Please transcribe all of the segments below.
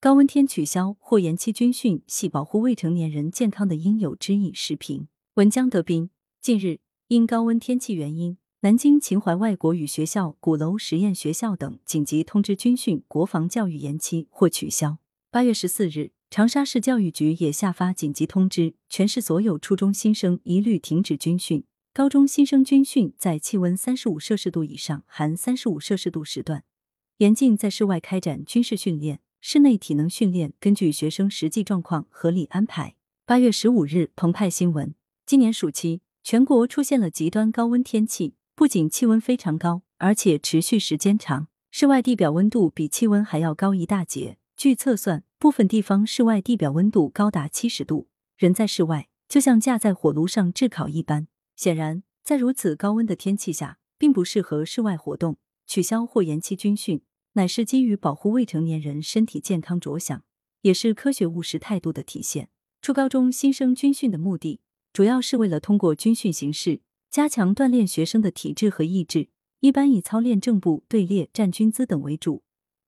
高温天取消或延期军训系保护未成年人健康的应有之义。视频文江德斌，近日因高温天气原因，南京秦淮外国语学校、鼓楼实验学校等紧急通知军训国防教育延期或取消。八月十四日，长沙市教育局也下发紧急通知，全市所有初中新生一律停止军训，高中新生军训在气温三十五摄氏度以上（含三十五摄氏度）时段，严禁在室外开展军事训练。室内体能训练根据学生实际状况合理安排。八月十五日，澎湃新闻：今年暑期，全国出现了极端高温天气，不仅气温非常高，而且持续时间长，室外地表温度比气温还要高一大截。据测算，部分地方室外地表温度高达七十度，人在室外就像架在火炉上炙烤一般。显然，在如此高温的天气下，并不适合室外活动，取消或延期军训。乃是基于保护未成年人身体健康着想，也是科学务实态度的体现。初高中新生军训的目的，主要是为了通过军训形式加强锻炼学生的体质和意志，一般以操练正步、队列、站军姿等为主。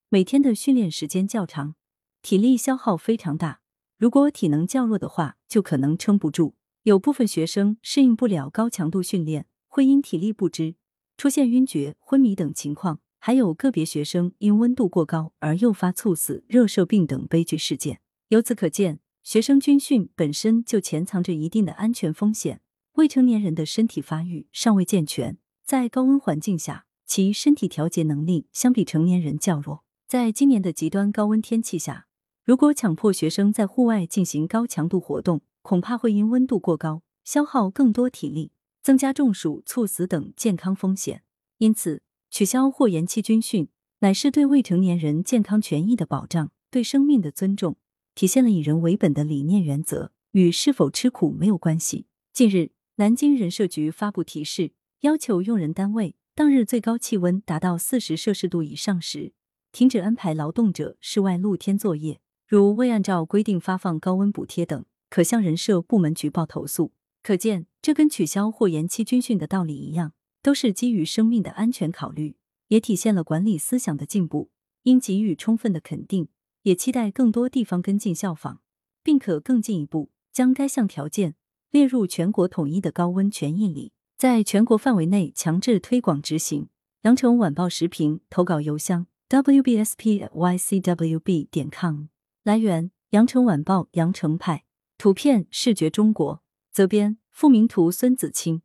每天的训练时间较长，体力消耗非常大。如果体能较弱的话，就可能撑不住。有部分学生适应不了高强度训练，会因体力不支出现晕厥、昏迷等情况。还有个别学生因温度过高而诱发猝死、热射病等悲剧事件。由此可见，学生军训本身就潜藏着一定的安全风险。未成年人的身体发育尚未健全，在高温环境下，其身体调节能力相比成年人较弱。在今年的极端高温天气下，如果强迫学生在户外进行高强度活动，恐怕会因温度过高消耗更多体力，增加中暑、猝死等健康风险。因此，取消或延期军训，乃是对未成年人健康权益的保障，对生命的尊重，体现了以人为本的理念原则，与是否吃苦没有关系。近日，南京人社局发布提示，要求用人单位当日最高气温达到四十摄氏度以上时，停止安排劳动者室外露天作业。如未按照规定发放高温补贴等，可向人社部门举报投诉。可见，这跟取消或延期军训的道理一样。都是基于生命的安全考虑，也体现了管理思想的进步，应给予充分的肯定。也期待更多地方跟进效仿，并可更进一步将该项条件列入全国统一的高温权益里，在全国范围内强制推广执行。羊城晚报时评投稿邮箱：wbspycwb 点 com。来源：羊城晚报羊城派。图片：视觉中国。责编：付明图，孙子清。